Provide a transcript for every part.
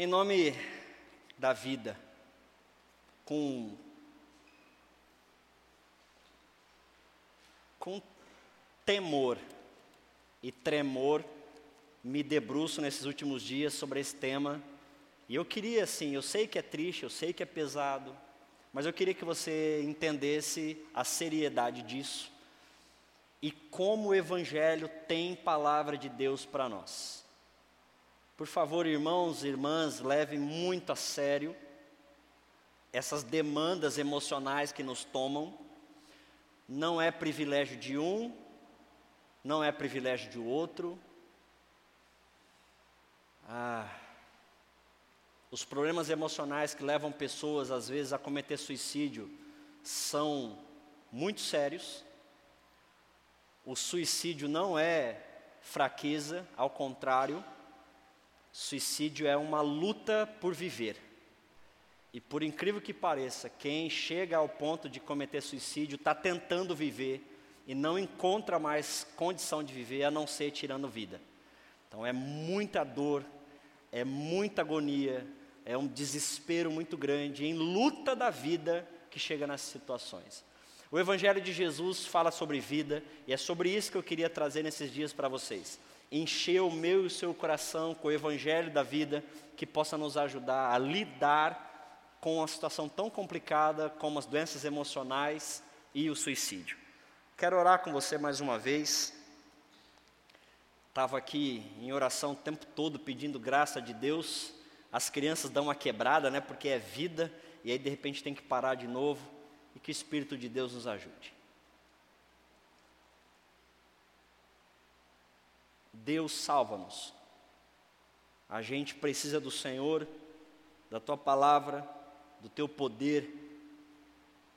Em nome da vida, com, com temor e tremor, me debruço nesses últimos dias sobre esse tema. E eu queria, assim, eu sei que é triste, eu sei que é pesado, mas eu queria que você entendesse a seriedade disso e como o Evangelho tem palavra de Deus para nós. Por favor, irmãos e irmãs, levem muito a sério essas demandas emocionais que nos tomam. Não é privilégio de um, não é privilégio de outro. Ah, os problemas emocionais que levam pessoas, às vezes, a cometer suicídio são muito sérios. O suicídio não é fraqueza, ao contrário, suicídio é uma luta por viver. E por incrível que pareça, quem chega ao ponto de cometer suicídio está tentando viver e não encontra mais condição de viver a não ser tirando vida. Então é muita dor, é muita agonia, é um desespero muito grande, em luta da vida que chega nessas situações. O Evangelho de Jesus fala sobre vida e é sobre isso que eu queria trazer nesses dias para vocês. Encher o meu e o seu coração com o Evangelho da vida que possa nos ajudar a lidar com uma situação tão complicada como as doenças emocionais e o suicídio. Quero orar com você mais uma vez. Estava aqui em oração o tempo todo pedindo graça de Deus as crianças dão uma quebrada, né? Porque é vida, e aí de repente tem que parar de novo, e que o Espírito de Deus nos ajude. Deus salva-nos. A gente precisa do Senhor, da tua palavra, do teu poder,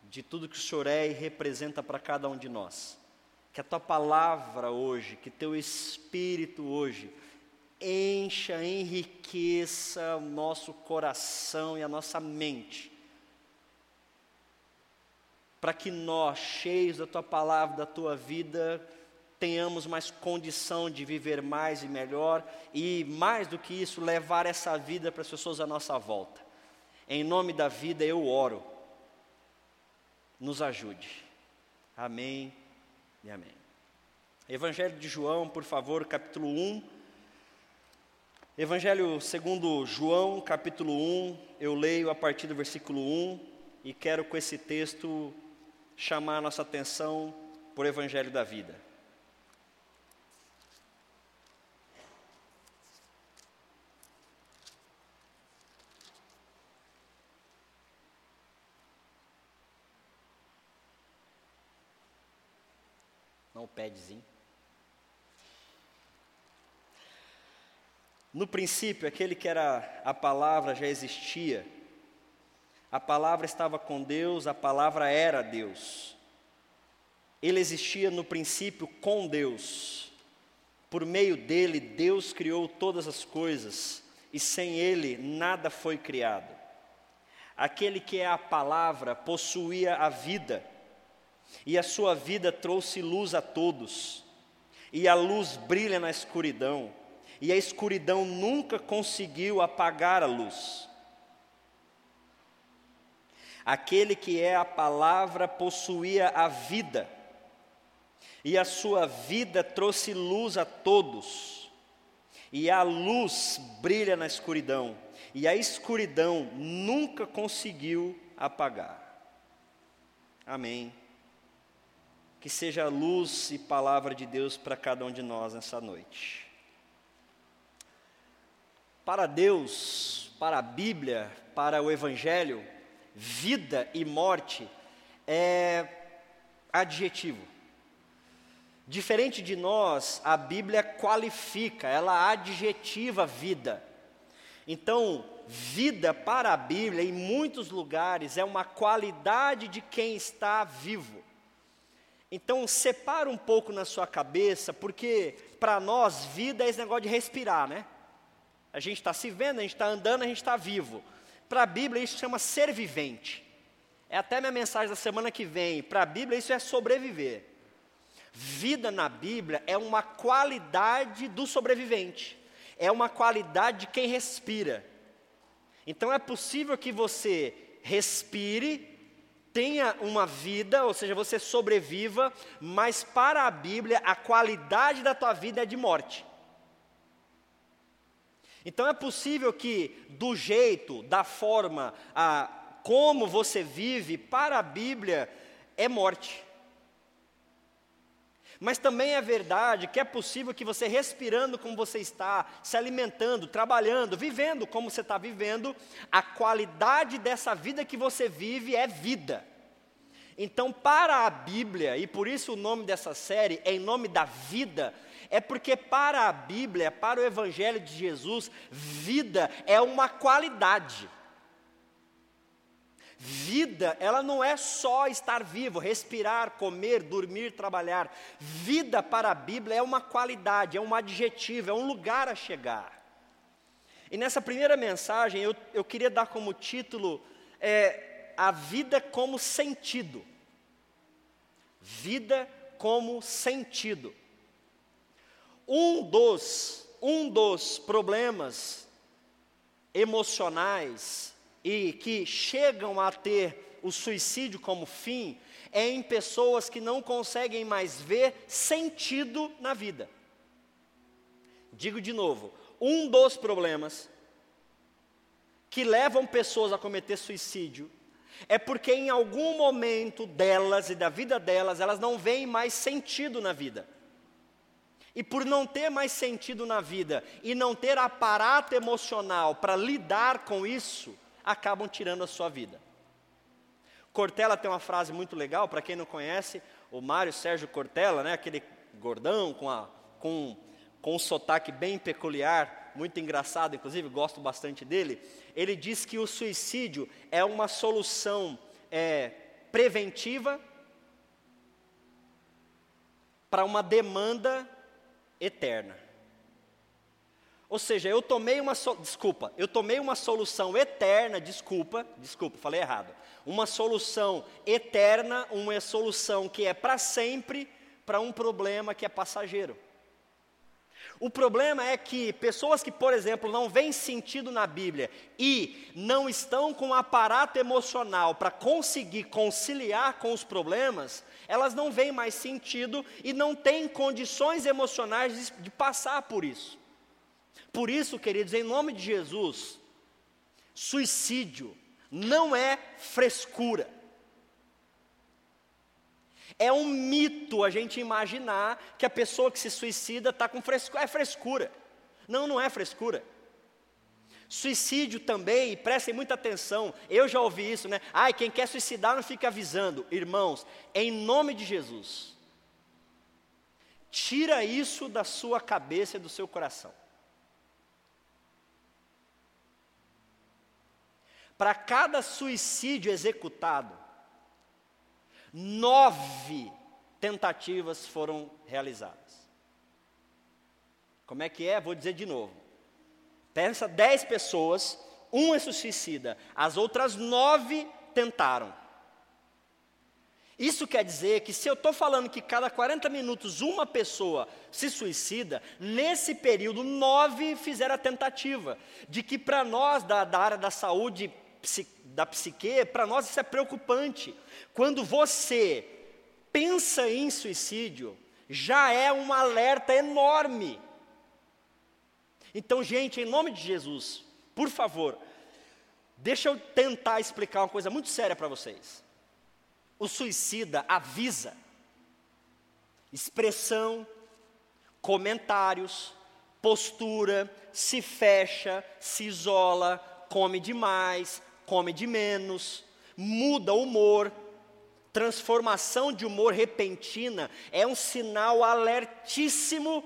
de tudo que o Senhor é e representa para cada um de nós. Que a tua palavra hoje, que teu espírito hoje encha, enriqueça o nosso coração e a nossa mente, para que nós, cheios da tua palavra, da tua vida, tenhamos mais condição de viver mais e melhor e, mais do que isso, levar essa vida para as pessoas à nossa volta. Em nome da vida eu oro. Nos ajude. Amém e amém. Evangelho de João, por favor, capítulo 1 Evangelho segundo João, capítulo 1, eu leio a partir do versículo 1 e quero com esse texto chamar a nossa atenção por Evangelho da vida. Padzinho. No princípio, aquele que era a palavra já existia. A palavra estava com Deus, a palavra era Deus. Ele existia no princípio com Deus. Por meio dele, Deus criou todas as coisas, e sem ele nada foi criado. Aquele que é a palavra possuía a vida, e a sua vida trouxe luz a todos, e a luz brilha na escuridão e a escuridão nunca conseguiu apagar a luz. Aquele que é a palavra possuía a vida, e a sua vida trouxe luz a todos, e a luz brilha na escuridão, e a escuridão nunca conseguiu apagar. Amém. Que seja luz e palavra de Deus para cada um de nós nessa noite. Para Deus, para a Bíblia, para o Evangelho, vida e morte é adjetivo. Diferente de nós, a Bíblia qualifica, ela adjetiva vida. Então, vida para a Bíblia, em muitos lugares, é uma qualidade de quem está vivo. Então, separa um pouco na sua cabeça, porque para nós, vida é esse negócio de respirar, né? A gente está se vendo, a gente está andando, a gente está vivo. Para a Bíblia isso chama ser vivente. É até minha mensagem da semana que vem. Para a Bíblia isso é sobreviver. Vida na Bíblia é uma qualidade do sobrevivente. É uma qualidade de quem respira. Então é possível que você respire, tenha uma vida, ou seja, você sobreviva, mas para a Bíblia a qualidade da tua vida é de morte. Então é possível que do jeito, da forma, a, como você vive, para a Bíblia é morte. Mas também é verdade que é possível que você respirando como você está, se alimentando, trabalhando, vivendo como você está vivendo, a qualidade dessa vida que você vive é vida. Então, para a Bíblia, e por isso o nome dessa série é em nome da vida, é porque para a Bíblia, para o Evangelho de Jesus, vida é uma qualidade. Vida, ela não é só estar vivo, respirar, comer, dormir, trabalhar. Vida para a Bíblia é uma qualidade, é um adjetivo, é um lugar a chegar. E nessa primeira mensagem eu, eu queria dar como título é, A Vida como Sentido. Vida como sentido. Um dos, um dos problemas emocionais e que chegam a ter o suicídio como fim é em pessoas que não conseguem mais ver sentido na vida. Digo de novo, um dos problemas que levam pessoas a cometer suicídio é porque em algum momento delas e da vida delas, elas não veem mais sentido na vida. E por não ter mais sentido na vida e não ter aparato emocional para lidar com isso, acabam tirando a sua vida. Cortella tem uma frase muito legal, para quem não conhece, o Mário Sérgio Cortella, né, aquele gordão com, a, com, com um sotaque bem peculiar, muito engraçado, inclusive gosto bastante dele. Ele diz que o suicídio é uma solução é, preventiva para uma demanda eterna. Ou seja, eu tomei uma so... desculpa, eu tomei uma solução eterna, desculpa, desculpa, falei errado. Uma solução eterna, uma solução que é para sempre para um problema que é passageiro. O problema é que pessoas que, por exemplo, não veem sentido na Bíblia e não estão com um aparato emocional para conseguir conciliar com os problemas, elas não veem mais sentido e não têm condições emocionais de, de passar por isso. Por isso, queridos, em nome de Jesus, suicídio não é frescura. É um mito a gente imaginar que a pessoa que se suicida está com frescura. É frescura. Não, não é frescura. Suicídio também, prestem muita atenção, eu já ouvi isso, né? Ai, quem quer suicidar não fica avisando. Irmãos, em nome de Jesus, tira isso da sua cabeça e do seu coração. Para cada suicídio executado, nove tentativas foram realizadas. Como é que é? Vou dizer de novo. Pensa dez pessoas, um é suicida, as outras nove tentaram. Isso quer dizer que se eu estou falando que cada 40 minutos uma pessoa se suicida, nesse período nove fizeram a tentativa. De que para nós da, da área da saúde da psique, para nós isso é preocupante. Quando você pensa em suicídio, já é um alerta enorme. Então, gente, em nome de Jesus, por favor, deixa eu tentar explicar uma coisa muito séria para vocês. O suicida avisa, expressão, comentários, postura, se fecha, se isola, come demais, come de menos, muda o humor. Transformação de humor repentina é um sinal alertíssimo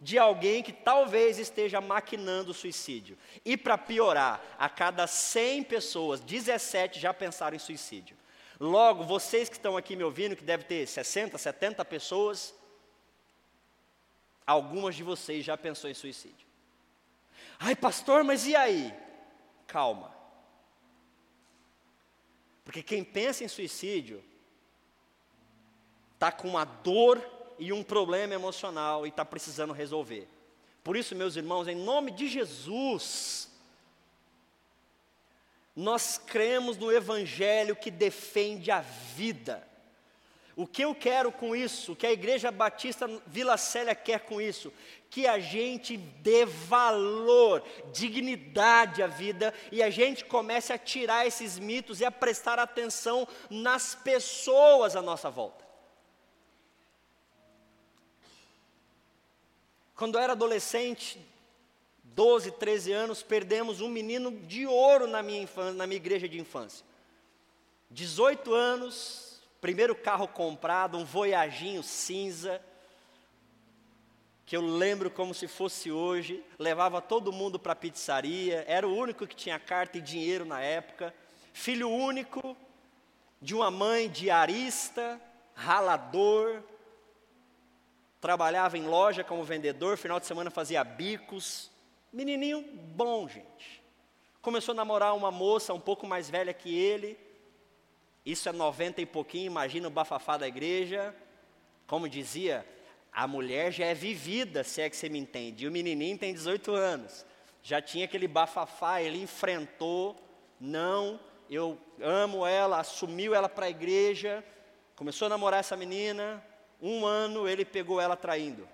de alguém que talvez esteja maquinando o suicídio. E para piorar, a cada 100 pessoas, 17 já pensaram em suicídio. Logo, vocês que estão aqui me ouvindo, que deve ter 60, 70 pessoas, algumas de vocês já pensou em suicídio. Ai, pastor, mas e aí? Calma. Porque quem pensa em suicídio está com uma dor e um problema emocional e está precisando resolver. Por isso, meus irmãos, em nome de Jesus, Nós cremos no Evangelho que defende a vida. O que eu quero com isso, o que a Igreja Batista Vila Célia quer com isso? Que a gente dê valor, dignidade à vida e a gente comece a tirar esses mitos e a prestar atenção nas pessoas à nossa volta. Quando eu era adolescente, 12, 13 anos, perdemos um menino de ouro na minha, infância, na minha igreja de infância. 18 anos, primeiro carro comprado, um Voyaginho cinza, que eu lembro como se fosse hoje, levava todo mundo para a pizzaria, era o único que tinha carta e dinheiro na época, filho único de uma mãe diarista, ralador, trabalhava em loja como vendedor, final de semana fazia bicos, Menininho bom, gente. Começou a namorar uma moça um pouco mais velha que ele. Isso é 90 e pouquinho, imagina o bafafá da igreja. Como dizia, a mulher já é vivida, se é que você me entende. E o menininho tem 18 anos. Já tinha aquele bafafá, ele enfrentou. Não, eu amo ela, assumiu ela para a igreja. Começou a namorar essa menina. Um ano ele pegou ela traindo.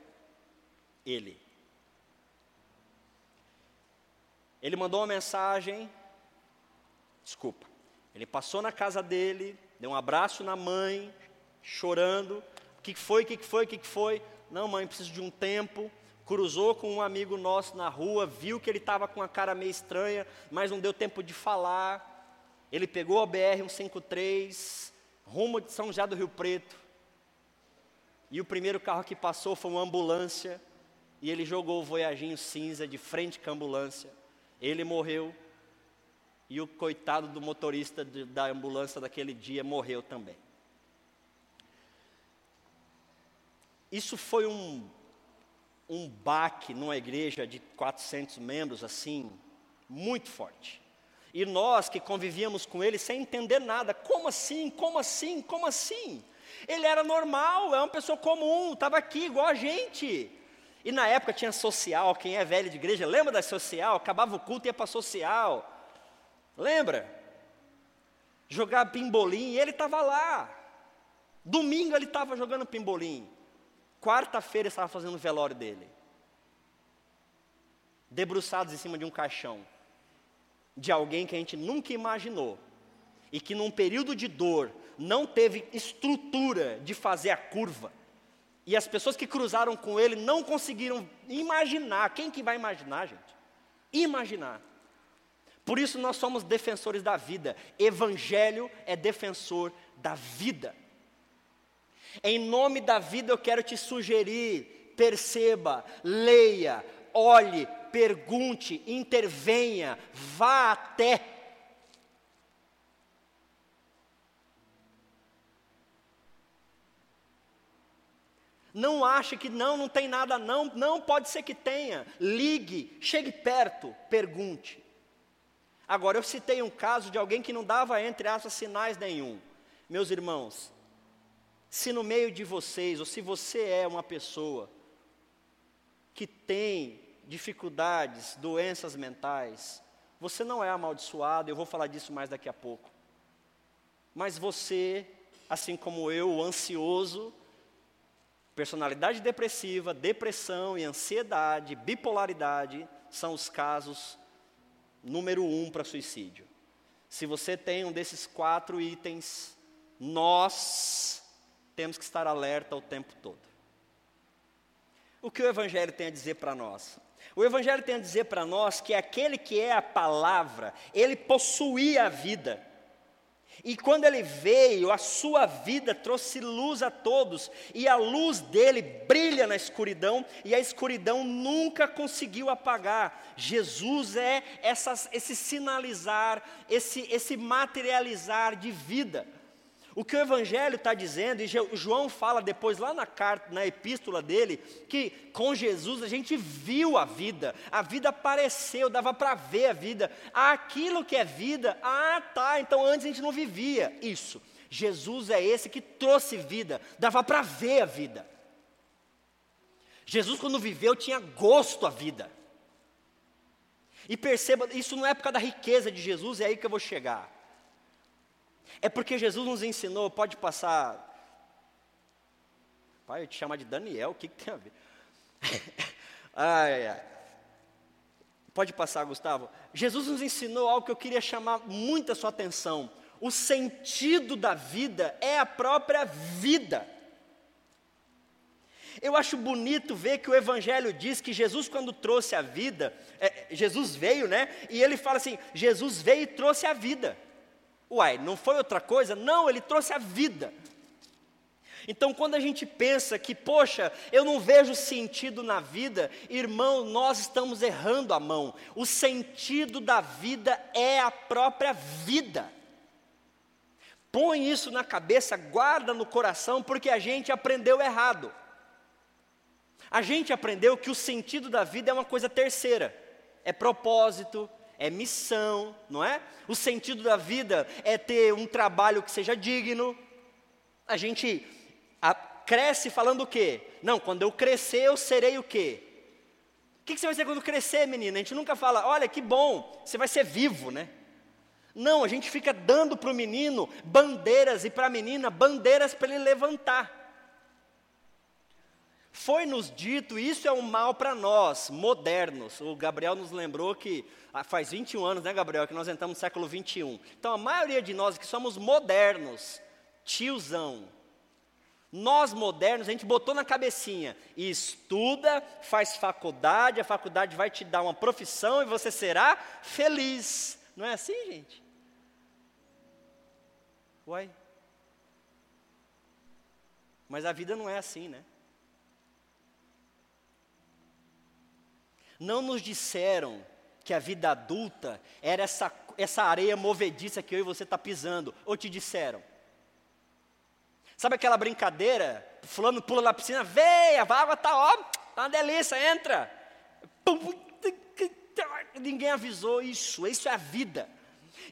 Ele. Ele mandou uma mensagem, desculpa, ele passou na casa dele, deu um abraço na mãe, chorando. O que foi, o que foi, o que foi? Não, mãe, preciso de um tempo. Cruzou com um amigo nosso na rua, viu que ele estava com a cara meio estranha, mas não deu tempo de falar. Ele pegou a BR-153, rumo de São José do Rio Preto. E o primeiro carro que passou foi uma ambulância. E ele jogou o voyaginho cinza de frente com a ambulância. Ele morreu e o coitado do motorista de, da ambulância daquele dia morreu também. Isso foi um, um baque numa igreja de 400 membros, assim, muito forte. E nós que convivíamos com ele sem entender nada, como assim, como assim, como assim? Ele era normal, é uma pessoa comum, estava aqui igual a gente. E na época tinha social, quem é velho de igreja, lembra da social? Acabava o culto e ia para social. Lembra? Jogar pimbolim, ele estava lá. Domingo ele estava jogando pimbolim. Quarta-feira estava fazendo o velório dele. Debruçados em cima de um caixão. De alguém que a gente nunca imaginou. E que num período de dor não teve estrutura de fazer a curva e as pessoas que cruzaram com ele não conseguiram imaginar. Quem que vai imaginar, gente? Imaginar. Por isso nós somos defensores da vida. Evangelho é defensor da vida. Em nome da vida eu quero te sugerir, perceba, leia, olhe, pergunte, intervenha, vá até Não ache que não, não tem nada não, não pode ser que tenha. Ligue, chegue perto, pergunte. Agora, eu citei um caso de alguém que não dava, entre aspas, sinais nenhum. Meus irmãos, se no meio de vocês, ou se você é uma pessoa que tem dificuldades, doenças mentais, você não é amaldiçoado, eu vou falar disso mais daqui a pouco. Mas você, assim como eu, ansioso, Personalidade depressiva, depressão e ansiedade, bipolaridade são os casos número um para suicídio. Se você tem um desses quatro itens, nós temos que estar alerta o tempo todo. O que o Evangelho tem a dizer para nós? O Evangelho tem a dizer para nós que aquele que é a palavra, ele possuía a vida. E quando ele veio, a sua vida trouxe luz a todos, e a luz dele brilha na escuridão, e a escuridão nunca conseguiu apagar. Jesus é essas, esse sinalizar, esse, esse materializar de vida. O que o Evangelho está dizendo, e João fala depois lá na carta, na epístola dele, que com Jesus a gente viu a vida, a vida apareceu, dava para ver a vida. Aquilo que é vida, ah tá, então antes a gente não vivia isso. Jesus é esse que trouxe vida, dava para ver a vida. Jesus, quando viveu, tinha gosto à vida. E perceba, isso não é por causa da riqueza de Jesus, é aí que eu vou chegar. É porque Jesus nos ensinou, pode passar. Pai, eu te chamar de Daniel, o que, que tem a ver? ai, ai. Pode passar, Gustavo. Jesus nos ensinou algo que eu queria chamar muito a sua atenção. O sentido da vida é a própria vida. Eu acho bonito ver que o Evangelho diz que Jesus, quando trouxe a vida, é, Jesus veio, né? E ele fala assim: Jesus veio e trouxe a vida. Uai, não foi outra coisa? Não, ele trouxe a vida. Então, quando a gente pensa que, poxa, eu não vejo sentido na vida, irmão, nós estamos errando a mão. O sentido da vida é a própria vida. Põe isso na cabeça, guarda no coração, porque a gente aprendeu errado. A gente aprendeu que o sentido da vida é uma coisa terceira, é propósito, é missão, não é? O sentido da vida é ter um trabalho que seja digno. A gente cresce falando o quê? Não, quando eu crescer eu serei o quê? O que, que você vai ser quando crescer, menina? A gente nunca fala, olha que bom, você vai ser vivo, né? Não, a gente fica dando para o menino bandeiras e para a menina bandeiras para ele levantar. Foi nos dito, isso é um mal para nós, modernos. O Gabriel nos lembrou que ah, faz 21 anos, né, Gabriel, que nós entramos no século 21. Então, a maioria de nós que somos modernos, tiozão, nós modernos, a gente botou na cabecinha, estuda, faz faculdade, a faculdade vai te dar uma profissão e você será feliz. Não é assim, gente? Uai. Mas a vida não é assim, né? Não nos disseram que a vida adulta era essa, essa areia movediça que eu e você está pisando, ou te disseram? Sabe aquela brincadeira? Fulano pula na piscina, veia, a água está ó, tá uma delícia, entra. Ninguém avisou isso, isso é a vida.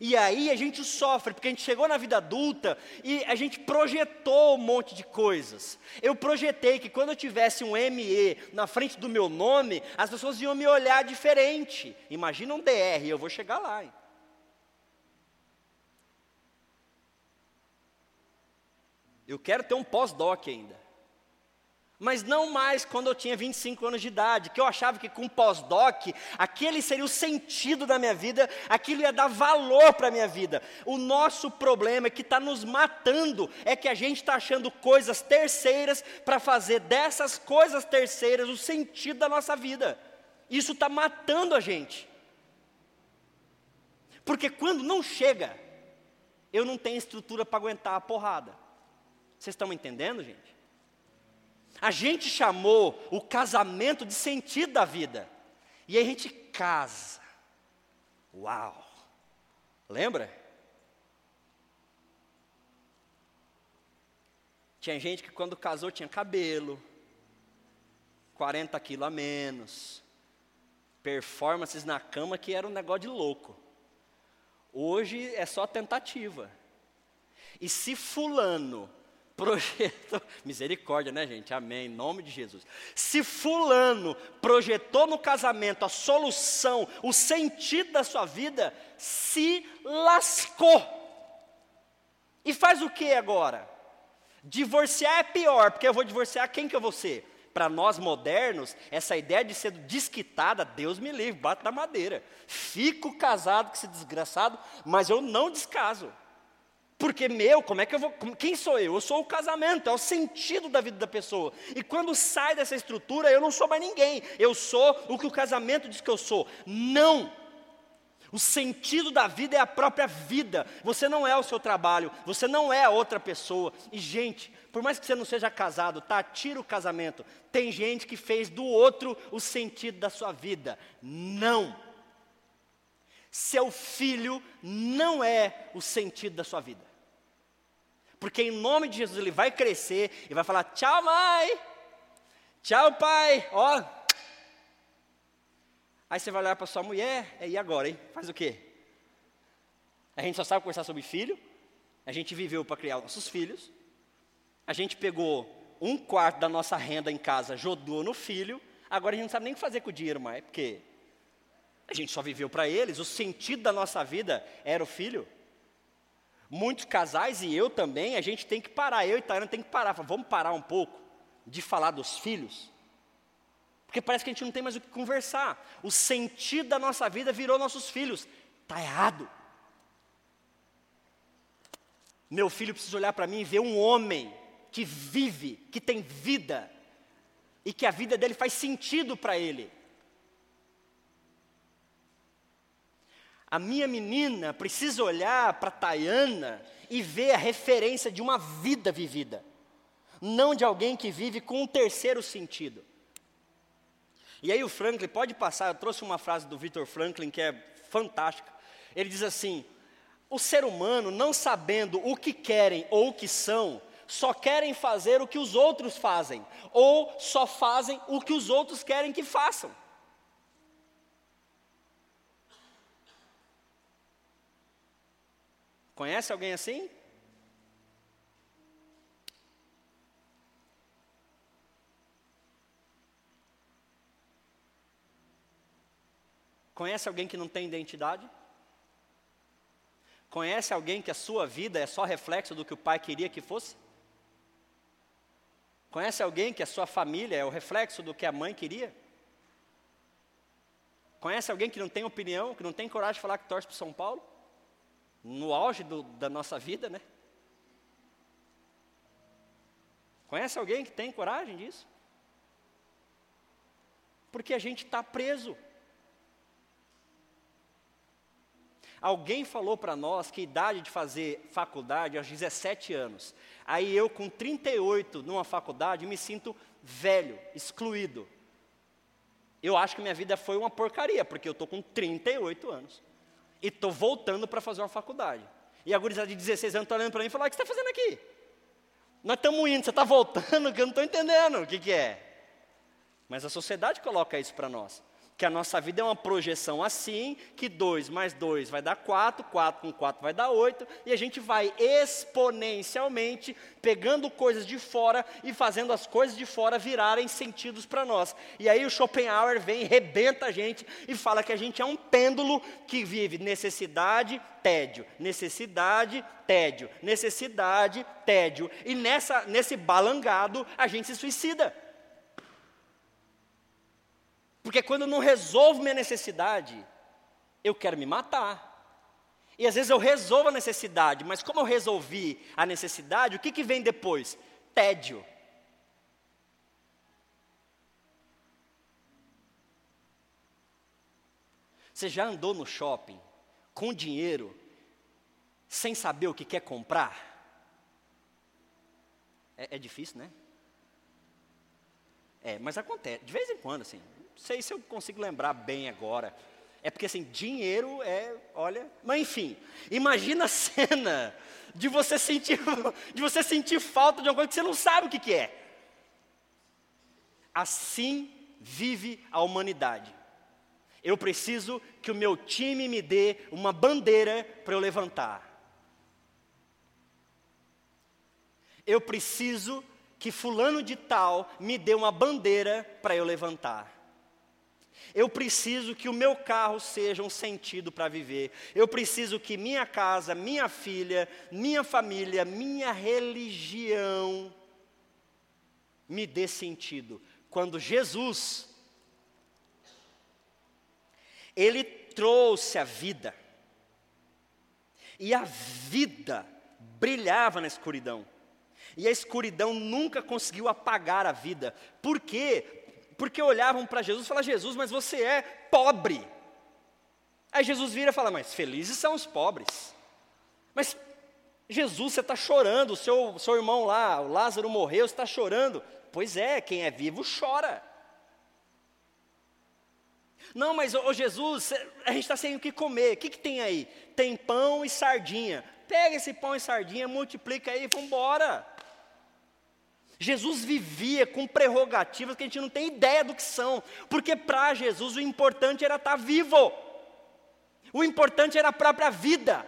E aí a gente sofre, porque a gente chegou na vida adulta e a gente projetou um monte de coisas. Eu projetei que quando eu tivesse um ME na frente do meu nome, as pessoas iam me olhar diferente. Imagina um DR, eu vou chegar lá. Hein? Eu quero ter um pós-doc ainda mas não mais quando eu tinha 25 anos de idade, que eu achava que com pós-doc, aquele seria o sentido da minha vida, aquilo ia dar valor para a minha vida. O nosso problema é que está nos matando, é que a gente está achando coisas terceiras para fazer dessas coisas terceiras o sentido da nossa vida. Isso está matando a gente. Porque quando não chega, eu não tenho estrutura para aguentar a porrada. Vocês estão entendendo, gente? A gente chamou o casamento de sentido da vida. E aí a gente casa. Uau! Lembra? Tinha gente que quando casou tinha cabelo, 40 quilos a menos, performances na cama que era um negócio de louco. Hoje é só tentativa. E se fulano projetou, misericórdia, né, gente? Amém, em nome de Jesus. Se Fulano projetou no casamento a solução, o sentido da sua vida, se lascou. E faz o que agora? Divorciar é pior, porque eu vou divorciar quem que eu vou ser? Para nós modernos, essa ideia de ser desquitada, Deus me livre, bate na madeira. Fico casado com esse desgraçado, mas eu não descaso. Porque meu, como é que eu vou. Quem sou eu? Eu sou o casamento, é o sentido da vida da pessoa. E quando sai dessa estrutura, eu não sou mais ninguém. Eu sou o que o casamento diz que eu sou. Não! O sentido da vida é a própria vida. Você não é o seu trabalho, você não é a outra pessoa. E, gente, por mais que você não seja casado, tá? Tira o casamento. Tem gente que fez do outro o sentido da sua vida. Não! Seu filho não é o sentido da sua vida. Porque em nome de Jesus ele vai crescer e vai falar: tchau, mãe. Tchau, pai. Ó. Aí você vai olhar para sua mulher, e agora, hein? Faz o quê? A gente só sabe conversar sobre filho. A gente viveu para criar nossos filhos. A gente pegou um quarto da nossa renda em casa, jogou no filho. Agora a gente não sabe nem o que fazer com o dinheiro mais, porque A gente só viveu para eles, o sentido da nossa vida era o filho. Muitos casais e eu também, a gente tem que parar, eu e Tayana tem que parar, vamos parar um pouco de falar dos filhos. Porque parece que a gente não tem mais o que conversar. O sentido da nossa vida virou nossos filhos. Está errado. Meu filho precisa olhar para mim e ver um homem que vive, que tem vida, e que a vida dele faz sentido para ele. A minha menina precisa olhar para Tayana e ver a referência de uma vida vivida, não de alguém que vive com um terceiro sentido. E aí o Franklin, pode passar, eu trouxe uma frase do Victor Franklin que é fantástica. Ele diz assim: o ser humano, não sabendo o que querem ou o que são, só querem fazer o que os outros fazem, ou só fazem o que os outros querem que façam. Conhece alguém assim? Conhece alguém que não tem identidade? Conhece alguém que a sua vida é só reflexo do que o pai queria que fosse? Conhece alguém que a sua família é o reflexo do que a mãe queria? Conhece alguém que não tem opinião, que não tem coragem de falar que torce para São Paulo? No auge do, da nossa vida, né? Conhece alguém que tem coragem disso? Porque a gente está preso. Alguém falou para nós que a idade de fazer faculdade é aos 17 anos. Aí eu, com 38 numa faculdade, me sinto velho, excluído. Eu acho que minha vida foi uma porcaria, porque eu estou com 38 anos. E estou voltando para fazer uma faculdade. E a gurizada de 16 anos está olhando para mim e falou: O que você está fazendo aqui? Nós estamos indo, você está voltando, que eu não estou entendendo o que, que é. Mas a sociedade coloca isso para nós que a nossa vida é uma projeção assim, que 2 mais 2 vai dar 4, 4 com 4 vai dar 8, e a gente vai exponencialmente pegando coisas de fora e fazendo as coisas de fora virarem sentidos para nós. E aí o Schopenhauer vem, rebenta a gente e fala que a gente é um pêndulo que vive necessidade, tédio, necessidade, tédio, necessidade, tédio. E nessa, nesse balangado a gente se suicida. Porque quando eu não resolvo minha necessidade, eu quero me matar. E às vezes eu resolvo a necessidade, mas como eu resolvi a necessidade, o que, que vem depois? Tédio. Você já andou no shopping com dinheiro, sem saber o que quer comprar? É, é difícil, né? É, mas acontece, de vez em quando, assim sei se eu consigo lembrar bem agora. É porque assim, dinheiro é, olha, mas enfim, imagina a cena de você sentir, de você sentir falta de uma coisa que você não sabe o que, que é. Assim vive a humanidade. Eu preciso que o meu time me dê uma bandeira para eu levantar. Eu preciso que fulano de tal me dê uma bandeira para eu levantar. Eu preciso que o meu carro seja um sentido para viver. Eu preciso que minha casa, minha filha, minha família, minha religião me dê sentido. Quando Jesus, Ele trouxe a vida, e a vida brilhava na escuridão. E a escuridão nunca conseguiu apagar a vida. Por quê? Porque olhavam para Jesus e falavam: Jesus, mas você é pobre. Aí Jesus vira e fala: Mas felizes são os pobres. Mas Jesus, você está chorando, o seu, seu irmão lá, o Lázaro morreu, você está chorando. Pois é, quem é vivo chora. Não, mas ô, Jesus, a gente está sem o que comer. O que, que tem aí? Tem pão e sardinha. Pega esse pão e sardinha, multiplica aí e vamos embora. Jesus vivia com prerrogativas que a gente não tem ideia do que são, porque para Jesus o importante era estar tá vivo, o importante era a própria vida.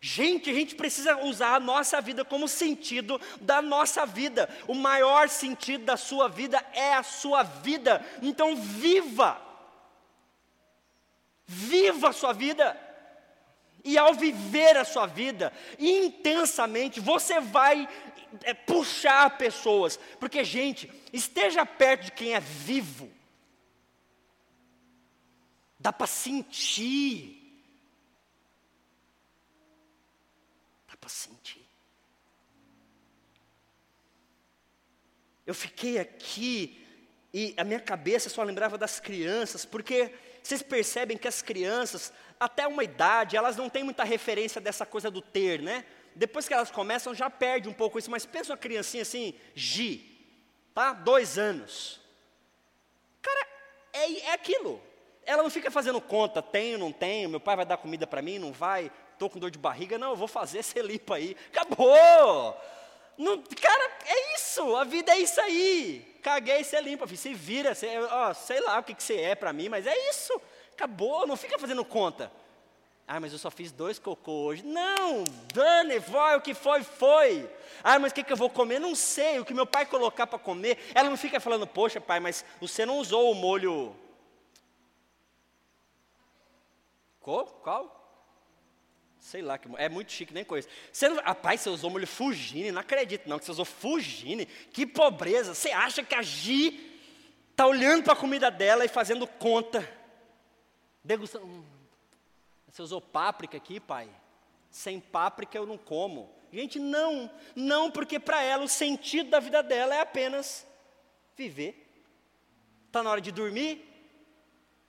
Gente, a gente precisa usar a nossa vida como sentido da nossa vida. O maior sentido da sua vida é a sua vida. Então, viva. Viva a sua vida. E ao viver a sua vida intensamente, você vai é, puxar pessoas. Porque, gente, esteja perto de quem é vivo. Dá para sentir. Dá para sentir. Eu fiquei aqui e a minha cabeça só lembrava das crianças, porque vocês percebem que as crianças, até uma idade, elas não têm muita referência dessa coisa do ter, né? Depois que elas começam, já perde um pouco isso, mas pensa uma criancinha assim, Gi, tá? Dois anos. Cara, é, é aquilo. Ela não fica fazendo conta, tenho, não tenho, meu pai vai dar comida para mim, não vai, estou com dor de barriga, não, eu vou fazer, você limpa aí. Acabou! Não, cara, é isso, a vida é isso aí. Caguei, você limpa, filho, se vira, você, ó, sei lá o que, que você é para mim, mas é isso. Acabou, não fica fazendo conta. Ah, mas eu só fiz dois cocô hoje. Não, dane, vai, o que foi, foi. Ah, mas o que, que eu vou comer? Não sei, o que meu pai colocar para comer. Ela não fica falando, poxa, pai, mas você não usou o molho. Qual? Qual? Sei lá, que, é muito chique, nem conheço. Você não, rapaz, você usou molho Fugine, não acredito não que você usou Fugine. Que pobreza. Você acha que a Gi está olhando para a comida dela e fazendo conta? Degustando. Hum, você usou páprica aqui, pai? Sem páprica eu não como. Gente, não. Não, porque para ela o sentido da vida dela é apenas viver. Está na hora de dormir?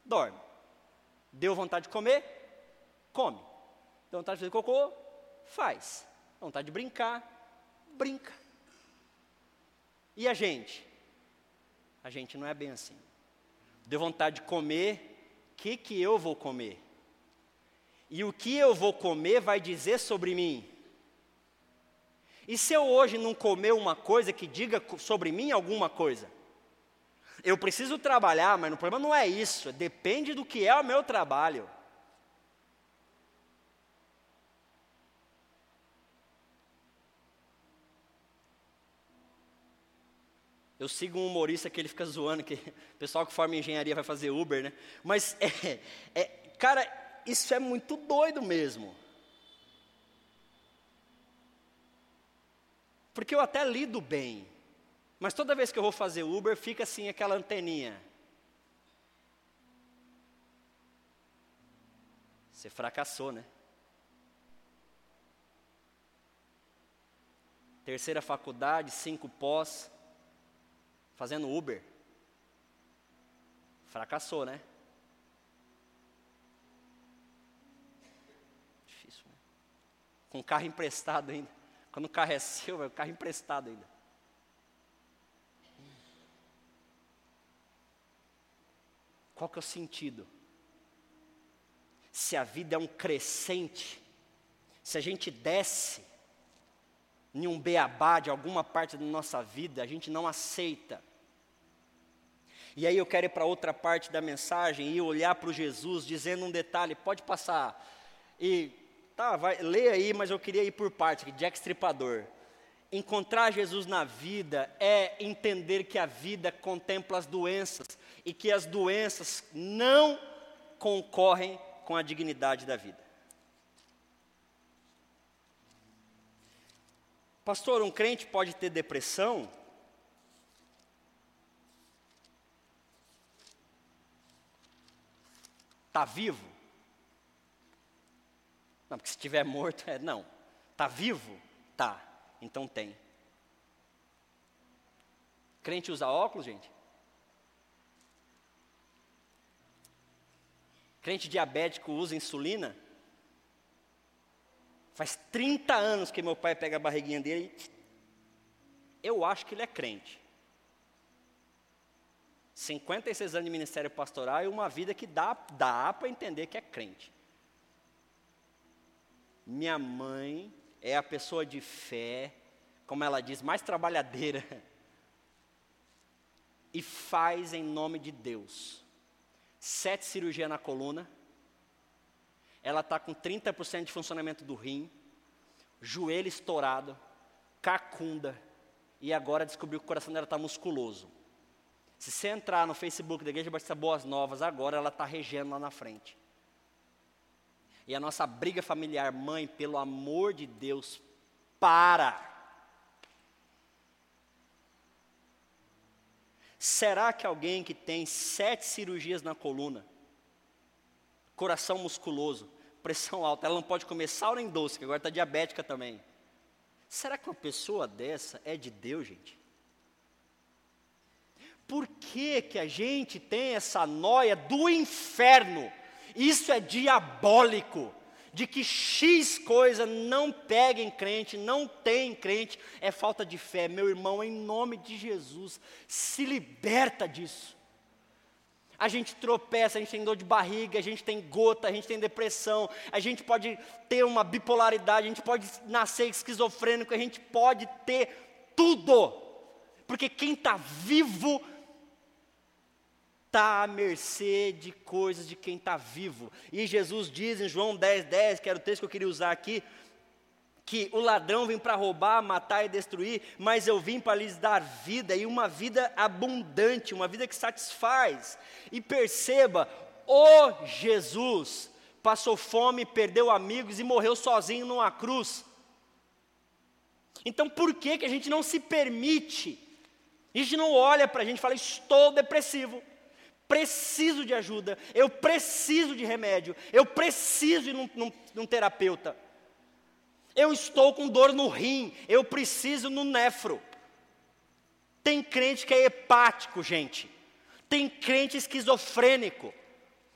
Dorme. Deu vontade de comer? Come. Deu vontade de fazer cocô? Faz. Deu vontade de brincar? Brinca. E a gente? A gente não é bem assim. Deu vontade de comer? Que, que eu vou comer? E o que eu vou comer vai dizer sobre mim. E se eu hoje não comer uma coisa que diga sobre mim alguma coisa? Eu preciso trabalhar, mas o problema não é isso, depende do que é o meu trabalho. Eu sigo um humorista que ele fica zoando, que o pessoal que forma engenharia vai fazer Uber, né? Mas, é, é, cara, isso é muito doido mesmo. Porque eu até lido bem, mas toda vez que eu vou fazer Uber, fica assim aquela anteninha. Você fracassou, né? Terceira faculdade, cinco pós fazendo Uber. Fracassou, né? Difícil, né? Com carro emprestado ainda. Quando o carro é seu, é o carro emprestado ainda. Qual que é o sentido? Se a vida é um crescente, se a gente desce, em um beabá de alguma parte da nossa vida, a gente não aceita. E aí eu quero ir para outra parte da mensagem e olhar para o Jesus dizendo um detalhe, pode passar. E tá, vai, lê aí, mas eu queria ir por parte, Jack Stripador. Encontrar Jesus na vida é entender que a vida contempla as doenças e que as doenças não concorrem com a dignidade da vida. Pastor, um crente pode ter depressão? Está vivo? Não, porque se estiver morto, é não. Está vivo? Tá. Então tem. Crente usa óculos, gente? Crente diabético usa insulina? Faz 30 anos que meu pai pega a barriguinha dele. Eu acho que ele é crente. 56 anos de ministério pastoral e uma vida que dá, dá para entender que é crente. Minha mãe é a pessoa de fé, como ela diz, mais trabalhadeira. E faz em nome de Deus. Sete cirurgias na coluna ela está com 30% de funcionamento do rim, joelho estourado, cacunda, e agora descobriu que o coração dela está musculoso. Se você entrar no Facebook da Igreja Batista Boas Novas, agora ela está regendo lá na frente. E a nossa briga familiar, mãe, pelo amor de Deus, para. Será que alguém que tem sete cirurgias na coluna, coração musculoso, pressão alta, ela não pode comer sal nem doce, que agora está diabética também. Será que uma pessoa dessa é de Deus, gente? Por que, que a gente tem essa noia do inferno? Isso é diabólico. De que X coisa não pega em crente, não tem crente, é falta de fé. Meu irmão, em nome de Jesus, se liberta disso. A gente tropeça, a gente tem dor de barriga, a gente tem gota, a gente tem depressão, a gente pode ter uma bipolaridade, a gente pode nascer esquizofrênico, a gente pode ter tudo. Porque quem está vivo está à mercê de coisas de quem está vivo. E Jesus diz em João 10, 10, que era o texto que eu queria usar aqui, que o ladrão vem para roubar, matar e destruir, mas eu vim para lhes dar vida e uma vida abundante, uma vida que satisfaz. E perceba, o Jesus passou fome, perdeu amigos e morreu sozinho numa cruz. Então por que, que a gente não se permite? A gente não olha para a gente e fala, estou depressivo preciso de ajuda, eu preciso de remédio, eu preciso de um, um, um terapeuta. Eu estou com dor no rim, eu preciso no nefro. Tem crente que é hepático, gente. Tem crente esquizofrênico.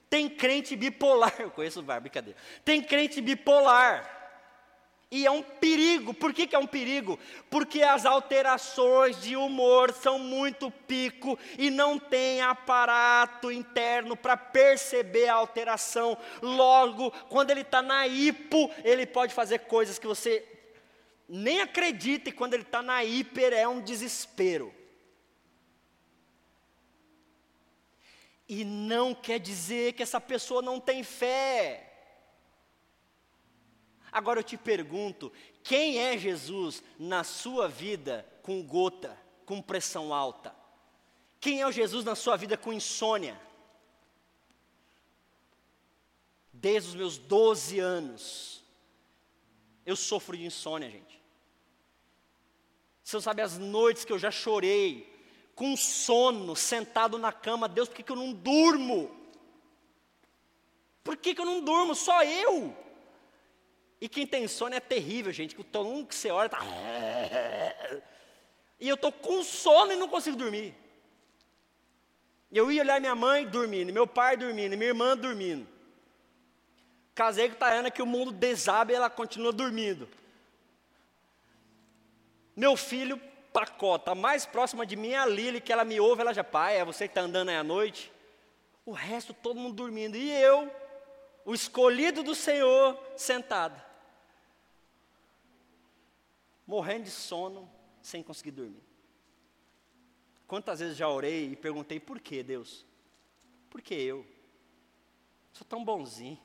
Tem crente bipolar. Eu conheço o VAR, brincadeira. Tem crente bipolar. E é um perigo. Por que, que é um perigo? Porque as alterações de humor são muito pico e não tem aparato interno para perceber a alteração. Logo, quando ele está na hipo, ele pode fazer coisas que você nem acredita, e quando ele está na hiper é um desespero. E não quer dizer que essa pessoa não tem fé. Agora eu te pergunto: quem é Jesus na sua vida com gota, com pressão alta? Quem é o Jesus na sua vida com insônia? Desde os meus 12 anos, eu sofro de insônia, gente. Você não sabe as noites que eu já chorei, com sono, sentado na cama, Deus, por que, que eu não durmo? Por que, que eu não durmo? Só eu. E quem tem sono é terrível, gente. Que todo mundo que você olha está. E eu estou com sono e não consigo dormir. Eu ia olhar minha mãe dormindo, meu pai dormindo, minha irmã dormindo. Casei com Tayana que o mundo desaba e ela continua dormindo. Meu filho pacota, mais próxima de mim é a Lili, que ela me ouve, ela já, pai, é você que está andando aí à noite. O resto todo mundo dormindo. E eu, o escolhido do Senhor, sentado morrendo de sono, sem conseguir dormir. Quantas vezes já orei e perguntei por que Deus? Por que eu? Sou tão bonzinho.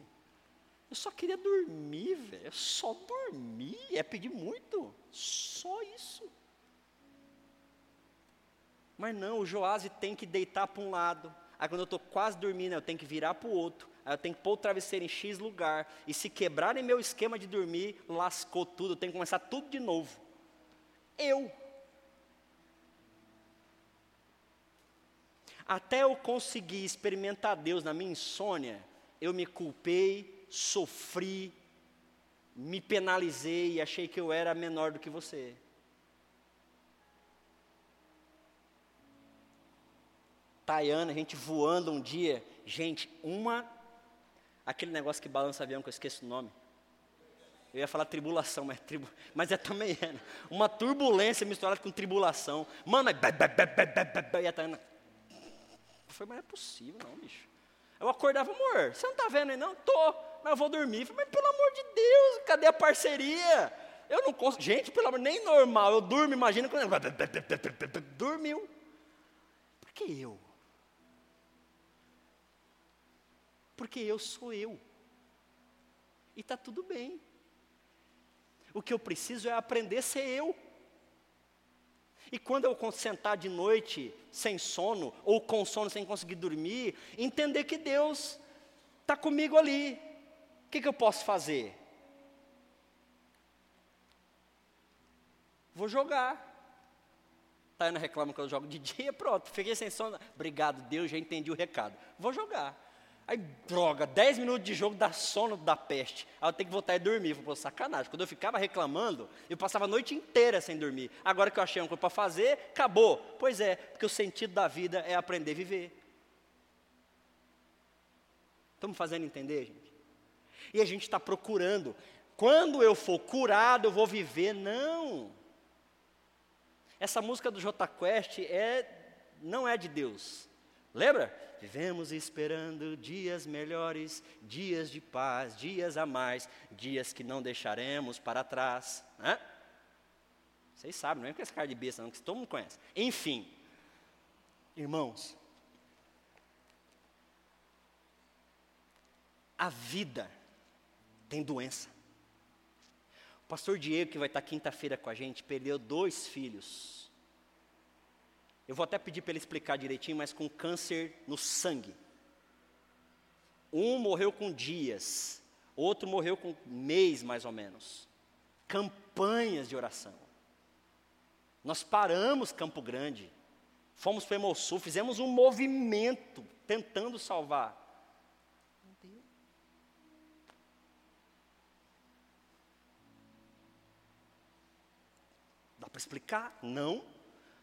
Eu só queria dormir, velho. Só dormir. É pedir muito. Só isso. Mas não, o Joás tem que deitar para um lado. Aí quando eu estou quase dormindo, eu tenho que virar para o outro. Eu tenho que pôr o travesseiro em X lugar. E se quebrarem meu esquema de dormir, lascou tudo. Eu tenho que começar tudo de novo. Eu. Até eu conseguir experimentar Deus na minha insônia, eu me culpei, sofri, me penalizei e achei que eu era menor do que você. Tayana, a gente voando um dia, gente, uma Aquele negócio que balança avião, que eu esqueço o nome. Eu ia falar tribulação, mas, tribu... mas é também é. Né? Uma turbulência misturada com tribulação. Mano, mas... E Tana... Foi, mas não é possível não, bicho. Eu acordava, amor, você não está vendo aí não? Tô, mas eu vou dormir. Falei, mas pelo amor de Deus, cadê a parceria? Eu não consigo, gente, pelo amor, nem normal, eu durmo, imagina quando... Dormiu. Por que eu? Porque eu sou eu. E está tudo bem. O que eu preciso é aprender a ser eu. E quando eu sentar de noite sem sono, ou com sono sem conseguir dormir, entender que Deus está comigo ali, que, que eu posso fazer? Vou jogar. Taiana reclama que eu jogo de dia, pronto, fiquei sem sono. Obrigado, Deus, já entendi o recado. Vou jogar. Aí, droga, 10 minutos de jogo dá sono da peste. Aí eu tenho que voltar e dormir. Pô, sacanagem. Quando eu ficava reclamando, eu passava a noite inteira sem dormir. Agora que eu achei uma coisa para fazer, acabou. Pois é, porque o sentido da vida é aprender a viver. Estamos fazendo entender, gente? E a gente está procurando. Quando eu for curado, eu vou viver. Não. Essa música do J Quest é, não é de Deus. Lembra? Vivemos esperando dias melhores, dias de paz, dias a mais, dias que não deixaremos para trás. Né? Vocês sabem, não é com essa cara de besta, não, que todo mundo conhece. Enfim, irmãos, a vida tem doença. O pastor Diego, que vai estar quinta-feira com a gente, perdeu dois filhos eu vou até pedir para ele explicar direitinho, mas com câncer no sangue. Um morreu com dias, outro morreu com mês mais ou menos. Campanhas de oração. Nós paramos Campo Grande, fomos para o Hemosul, fizemos um movimento tentando salvar. Dá para explicar? Não.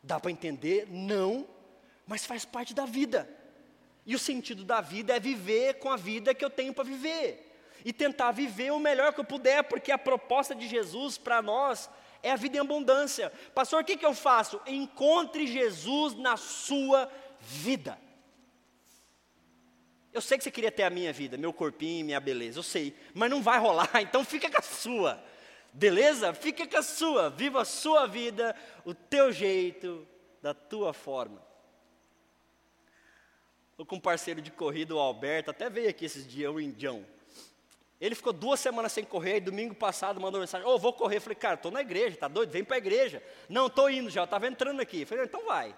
Dá para entender? Não, mas faz parte da vida. E o sentido da vida é viver com a vida que eu tenho para viver. E tentar viver o melhor que eu puder, porque a proposta de Jesus para nós é a vida em abundância. Pastor, o que, que eu faço? Encontre Jesus na sua vida. Eu sei que você queria ter a minha vida, meu corpinho, minha beleza, eu sei, mas não vai rolar, então fica com a sua. Beleza? Fica com a sua, viva a sua vida, o teu jeito, da tua forma. Estou com um parceiro de corrida, o Alberto, até veio aqui esses dias, o Indião. Ele ficou duas semanas sem correr, e domingo passado mandou mensagem, ô, oh, vou correr. Eu falei, cara, estou na igreja, tá doido? Vem para a igreja. Não, estou indo já, estava entrando aqui. Eu falei, então vai.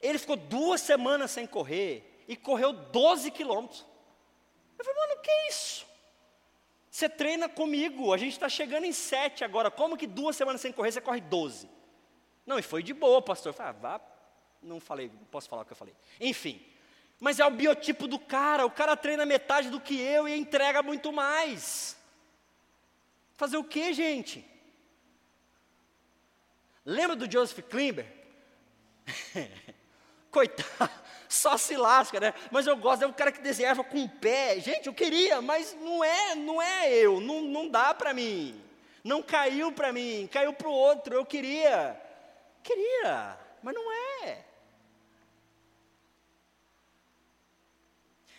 Ele ficou duas semanas sem correr e correu 12 quilômetros. Eu falei, mano, que isso? Você treina comigo, a gente está chegando em sete agora. Como que duas semanas sem correr, você corre doze? Não, e foi de boa, pastor. Eu falei, ah, vá. Não falei, não posso falar o que eu falei. Enfim, mas é o biotipo do cara. O cara treina metade do que eu e entrega muito mais. Fazer o que, gente? Lembra do Joseph Klimber? Coitado só se lasca, né? Mas eu gosto, é um cara que desenhava com o pé. Gente, eu queria, mas não é, não é eu, não, não dá para mim. Não caiu para mim, caiu para o outro. Eu queria, queria, mas não é.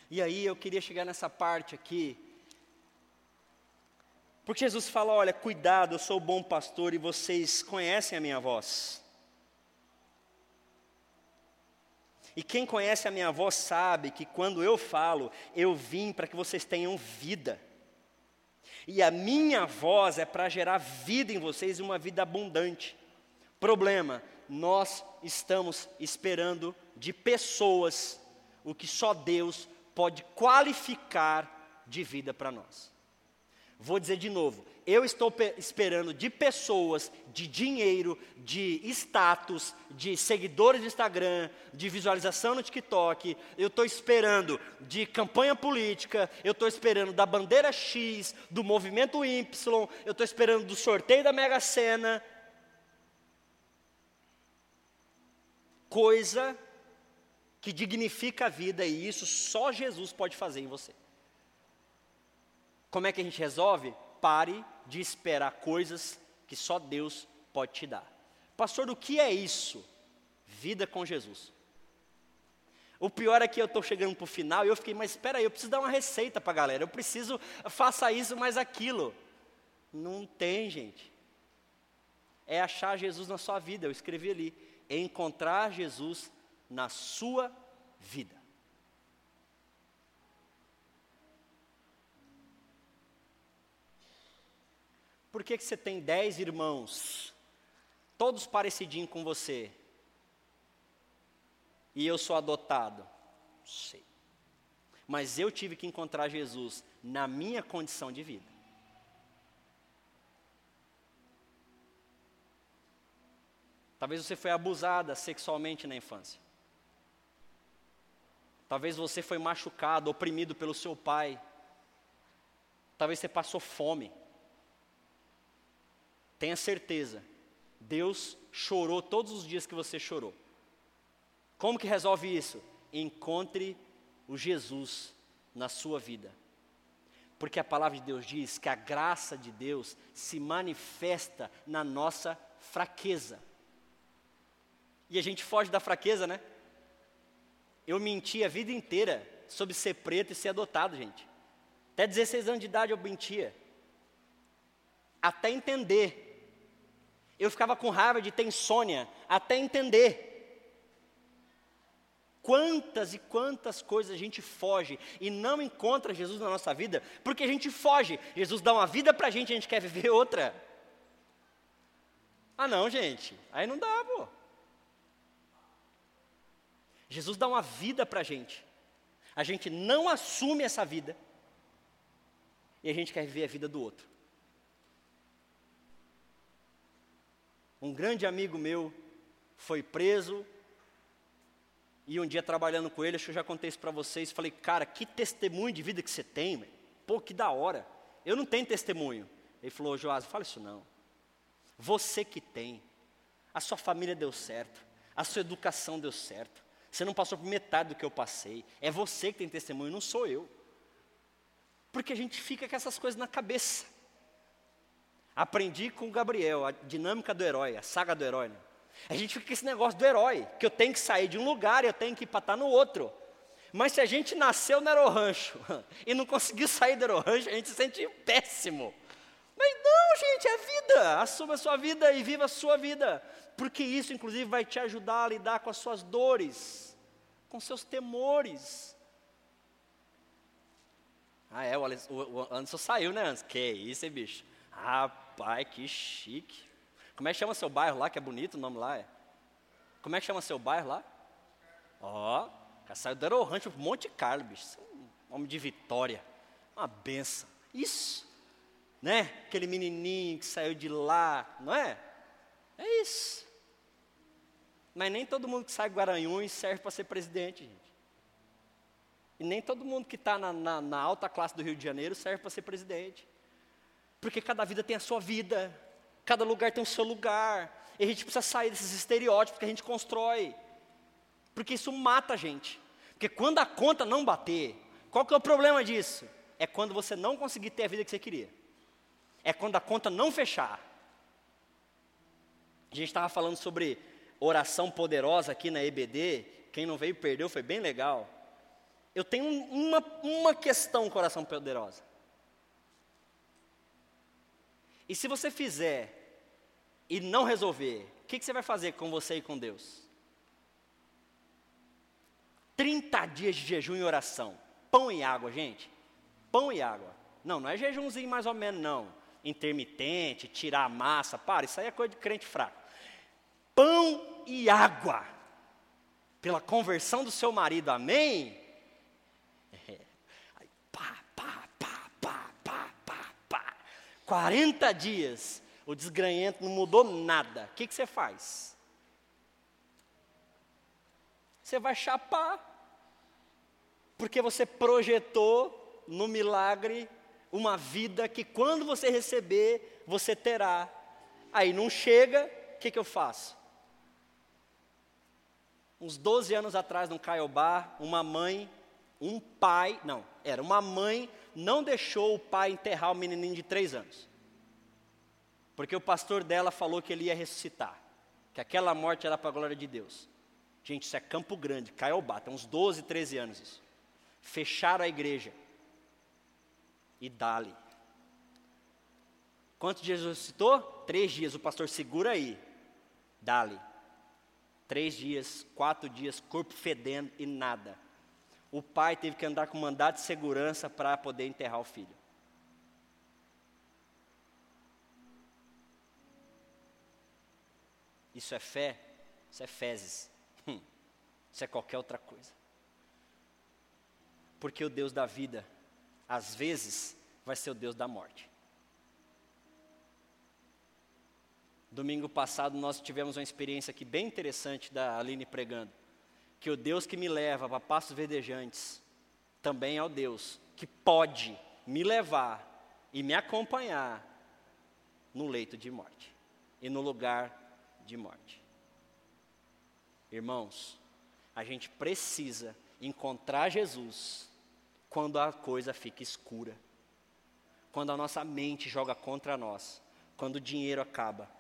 E aí eu queria chegar nessa parte aqui, porque Jesus fala: olha, cuidado, eu sou o bom pastor e vocês conhecem a minha voz. E quem conhece a minha voz sabe que quando eu falo, eu vim para que vocês tenham vida. E a minha voz é para gerar vida em vocês e uma vida abundante. Problema, nós estamos esperando de pessoas o que só Deus pode qualificar de vida para nós. Vou dizer de novo, eu estou esperando de pessoas, de dinheiro, de status, de seguidores de Instagram, de visualização no TikTok, eu estou esperando de campanha política, eu estou esperando da bandeira X, do movimento Y, eu estou esperando do sorteio da Mega Sena. Coisa que dignifica a vida e isso só Jesus pode fazer em você. Como é que a gente resolve? Pare de esperar coisas que só Deus pode te dar. Pastor, o que é isso? Vida com Jesus. O pior é que eu estou chegando para o final e eu fiquei, mas espera aí, eu preciso dar uma receita para a galera, eu preciso, faça isso, mais aquilo. Não tem, gente. É achar Jesus na sua vida, eu escrevi ali, é encontrar Jesus na sua vida. Por que, que você tem dez irmãos, todos parecidinhos com você, e eu sou adotado? Não sei. Mas eu tive que encontrar Jesus na minha condição de vida. Talvez você foi abusada sexualmente na infância. Talvez você foi machucado, oprimido pelo seu pai. Talvez você passou fome. Tenha certeza, Deus chorou todos os dias que você chorou. Como que resolve isso? Encontre o Jesus na sua vida. Porque a palavra de Deus diz que a graça de Deus se manifesta na nossa fraqueza. E a gente foge da fraqueza, né? Eu menti a vida inteira sobre ser preto e ser adotado, gente. Até 16 anos de idade eu mentia. Até entender. Eu ficava com raiva de ter insônia, até entender. Quantas e quantas coisas a gente foge e não encontra Jesus na nossa vida, porque a gente foge. Jesus dá uma vida para a gente, a gente quer viver outra. Ah, não, gente, aí não dá, pô. Jesus dá uma vida para a gente. A gente não assume essa vida. E a gente quer viver a vida do outro. Um grande amigo meu foi preso. E um dia trabalhando com ele, acho que eu já contei isso para vocês. Falei, cara, que testemunho de vida que você tem, meu. Pô, que da hora. Eu não tenho testemunho. Ele falou, Joás, fala isso não. Você que tem. A sua família deu certo. A sua educação deu certo. Você não passou por metade do que eu passei. É você que tem testemunho, não sou eu. Porque a gente fica com essas coisas na cabeça. Aprendi com o Gabriel a dinâmica do herói, a saga do herói. Né? A gente fica com esse negócio do herói, que eu tenho que sair de um lugar eu tenho que ir para estar no outro. Mas se a gente nasceu no aerorancho e não conseguiu sair do aerorancho, a gente se sente péssimo. Mas não, gente, é vida. Assuma a sua vida e viva a sua vida. Porque isso, inclusive, vai te ajudar a lidar com as suas dores, com seus temores. Ah, é, o, Anderson saiu, né, Anderson? Que isso, hein, bicho? Rapaz, que chique. Como é que chama seu bairro lá, que é bonito o nome lá? É? Como é que chama seu bairro lá? Ó, oh, saiu do Aerorancho, Monte Carlo, bicho. Um homem de vitória. Uma benção. Isso né? Aquele menininho que saiu de lá, não é? É isso. Mas nem todo mundo que sai de Guaranhuns serve para ser presidente, gente. E nem todo mundo que está na, na, na, alta classe do Rio de Janeiro serve para ser presidente. Porque cada vida tem a sua vida, cada lugar tem o seu lugar. E a gente precisa sair desses estereótipos que a gente constrói. Porque isso mata a gente. Porque quando a conta não bater, qual que é o problema disso? É quando você não conseguir ter a vida que você queria é quando a conta não fechar. A gente estava falando sobre oração poderosa aqui na EBD. Quem não veio perdeu, foi bem legal. Eu tenho uma, uma questão com oração poderosa. E se você fizer e não resolver, o que, que você vai fazer com você e com Deus? 30 dias de jejum e oração. Pão e água, gente. Pão e água. Não, não é jejumzinho mais ou menos, não intermitente, tirar a massa, para, isso aí é coisa de crente fraco. Pão e água, pela conversão do seu marido, amém? 40 dias, o desgranhento não mudou nada. O que, que você faz? Você vai chapar, porque você projetou no milagre uma vida que quando você receber, você terá. Aí não chega, o que, que eu faço? Uns 12 anos atrás, no Caiobá, uma mãe, um pai, não, era uma mãe, não deixou o pai enterrar o menininho de três anos. Porque o pastor dela falou que ele ia ressuscitar. Que aquela morte era para a glória de Deus. Gente, isso é Campo Grande, Caiobá, tem uns 12, 13 anos isso. Fecharam a igreja e dá-lhe. Quantos dias ressuscitou? Três dias. O pastor segura aí. Dá-lhe. Três dias, quatro dias, corpo fedendo e nada. O pai teve que andar com mandado de segurança para poder enterrar o filho. Isso é fé? Isso é fezes. Hum. Isso é qualquer outra coisa. Porque o Deus da vida, às vezes, vai ser o Deus da morte. Domingo passado nós tivemos uma experiência aqui bem interessante da Aline pregando. Que o Deus que me leva para pastos verdejantes também é o Deus que pode me levar e me acompanhar no leito de morte e no lugar de morte. Irmãos, a gente precisa encontrar Jesus quando a coisa fica escura, quando a nossa mente joga contra nós, quando o dinheiro acaba.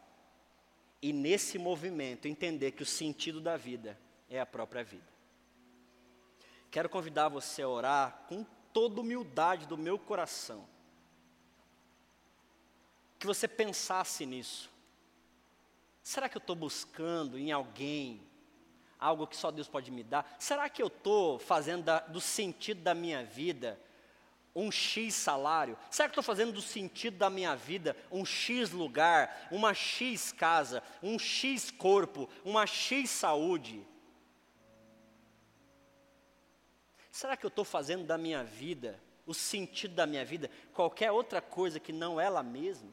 E nesse movimento entender que o sentido da vida é a própria vida. Quero convidar você a orar com toda humildade do meu coração. Que você pensasse nisso. Será que eu estou buscando em alguém algo que só Deus pode me dar? Será que eu estou fazendo da, do sentido da minha vida um X salário? Será que estou fazendo do sentido da minha vida um X lugar, uma X casa, um X corpo, uma X saúde? Será que eu estou fazendo da minha vida, o sentido da minha vida, qualquer outra coisa que não ela mesma?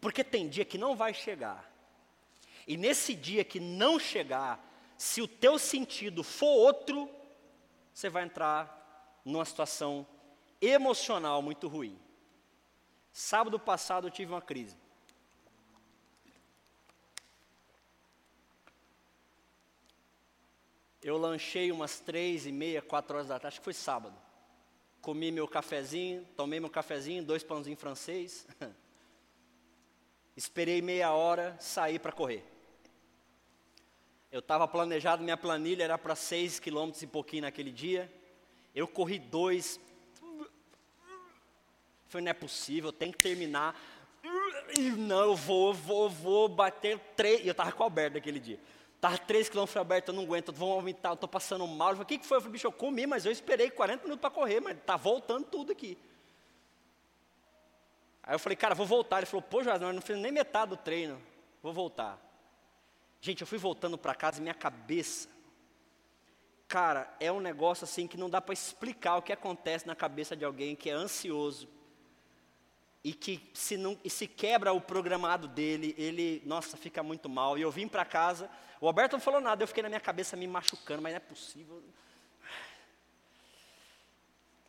Porque tem dia que não vai chegar. E nesse dia que não chegar, se o teu sentido for outro, você vai entrar numa situação emocional muito ruim. Sábado passado eu tive uma crise. Eu lanchei umas três e meia, quatro horas da tarde, acho que foi sábado. Comi meu cafezinho, tomei meu cafezinho, dois pãozinhos francês. Esperei meia hora, saí para correr. Eu estava planejado, minha planilha era para seis quilômetros e pouquinho naquele dia. Eu corri dois. Falei, não é possível, tem que terminar. Não, eu vou, vou, vou bater três. E eu estava com o Alberto naquele dia. Estava três quilômetros Alberto, eu não aguento, aumentar, eu estou passando mal. O que, que foi? Eu falei, bicho, eu comi, mas eu esperei 40 minutos para correr, mas está voltando tudo aqui. Aí eu falei, cara, vou voltar. Ele falou, pô, Joás, não fiz nem metade do treino, vou voltar. Gente, eu fui voltando para casa e minha cabeça, cara, é um negócio assim que não dá para explicar o que acontece na cabeça de alguém que é ansioso e que se, não, e se quebra o programado dele, ele, nossa, fica muito mal. E eu vim para casa, o Alberto não falou nada, eu fiquei na minha cabeça me machucando, mas não é possível.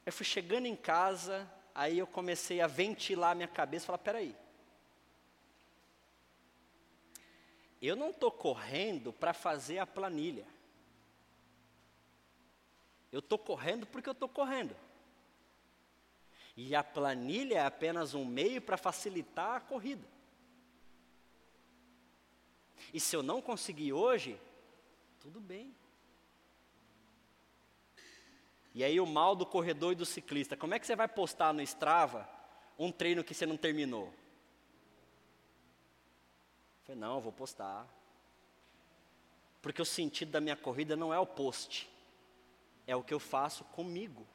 Eu fui chegando em casa, aí eu comecei a ventilar a minha cabeça falar, peraí. Eu não estou correndo para fazer a planilha. Eu estou correndo porque eu estou correndo. E a planilha é apenas um meio para facilitar a corrida. E se eu não conseguir hoje, tudo bem. E aí o mal do corredor e do ciclista. Como é que você vai postar no Strava um treino que você não terminou? Eu falei, não, eu vou postar. Porque o sentido da minha corrida não é o post. É o que eu faço comigo.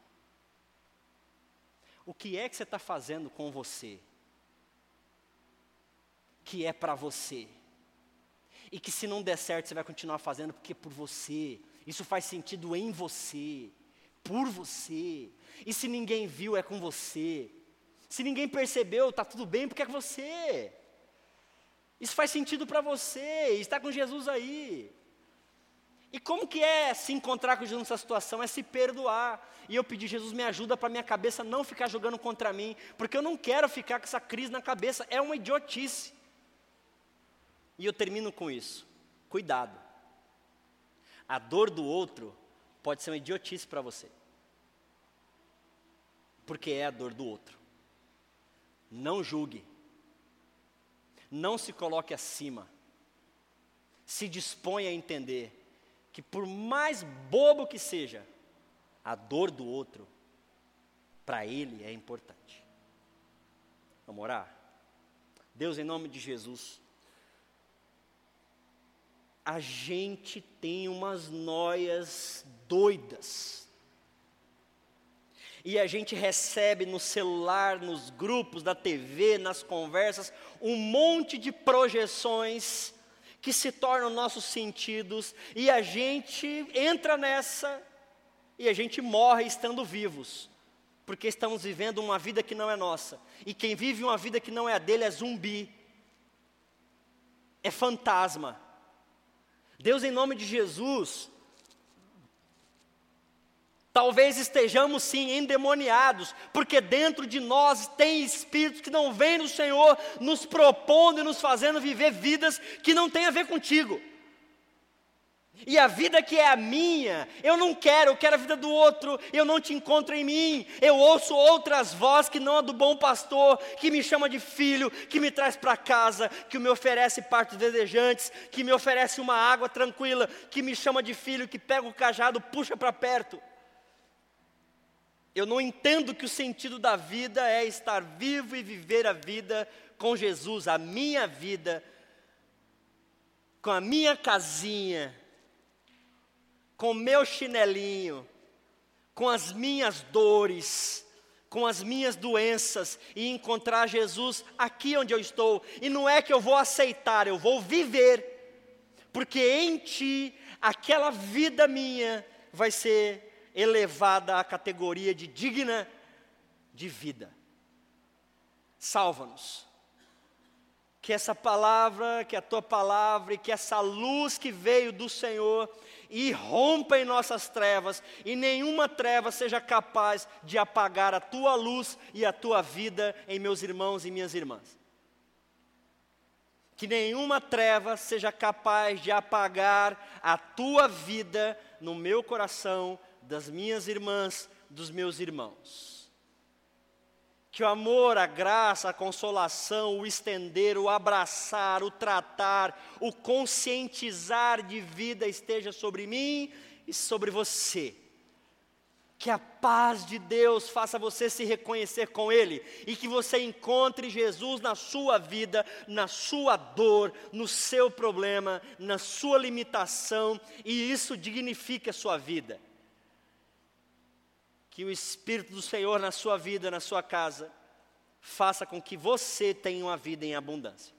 O que é que você está fazendo com você? Que é para você. E que se não der certo, você vai continuar fazendo porque é por você. Isso faz sentido em você por você. E se ninguém viu, é com você. Se ninguém percebeu, está tudo bem, porque é com você. Isso faz sentido para você, está com Jesus aí. E como que é se encontrar com Jesus nessa situação? É se perdoar. E eu pedi, Jesus, me ajuda para minha cabeça não ficar jogando contra mim, porque eu não quero ficar com essa crise na cabeça, é uma idiotice. E eu termino com isso. Cuidado. A dor do outro pode ser uma idiotice para você porque é a dor do outro. Não julgue. Não se coloque acima. Se disponha a entender que, por mais bobo que seja, a dor do outro, para ele é importante. Vamos orar? Deus, em nome de Jesus, a gente tem umas noias doidas e a gente recebe no celular, nos grupos da TV, nas conversas, um monte de projeções que se tornam nossos sentidos, e a gente entra nessa e a gente morre estando vivos, porque estamos vivendo uma vida que não é nossa, e quem vive uma vida que não é a dele é zumbi, é fantasma. Deus, em nome de Jesus, Talvez estejamos sim endemoniados, porque dentro de nós tem espíritos que não vêm do Senhor, nos propondo e nos fazendo viver vidas que não têm a ver contigo. E a vida que é a minha, eu não quero, eu quero a vida do outro, eu não te encontro em mim. Eu ouço outras vozes que não a do bom pastor, que me chama de filho, que me traz para casa, que me oferece partos desejantes, que me oferece uma água tranquila, que me chama de filho, que pega o cajado, puxa para perto. Eu não entendo que o sentido da vida é estar vivo e viver a vida com Jesus, a minha vida, com a minha casinha, com o meu chinelinho, com as minhas dores, com as minhas doenças e encontrar Jesus aqui onde eu estou. E não é que eu vou aceitar, eu vou viver, porque em Ti aquela vida minha vai ser elevada à categoria de digna de vida. Salva-nos. Que essa palavra, que a tua palavra e que essa luz que veio do Senhor irrompa em nossas trevas e nenhuma treva seja capaz de apagar a tua luz e a tua vida em meus irmãos e minhas irmãs. Que nenhuma treva seja capaz de apagar a tua vida no meu coração das minhas irmãs, dos meus irmãos. Que o amor, a graça, a consolação, o estender, o abraçar, o tratar, o conscientizar de vida esteja sobre mim e sobre você. Que a paz de Deus faça você se reconhecer com Ele e que você encontre Jesus na sua vida, na sua dor, no seu problema, na sua limitação e isso dignifique a sua vida que o Espírito do Senhor na sua vida, na sua casa, faça com que você tenha uma vida em abundância.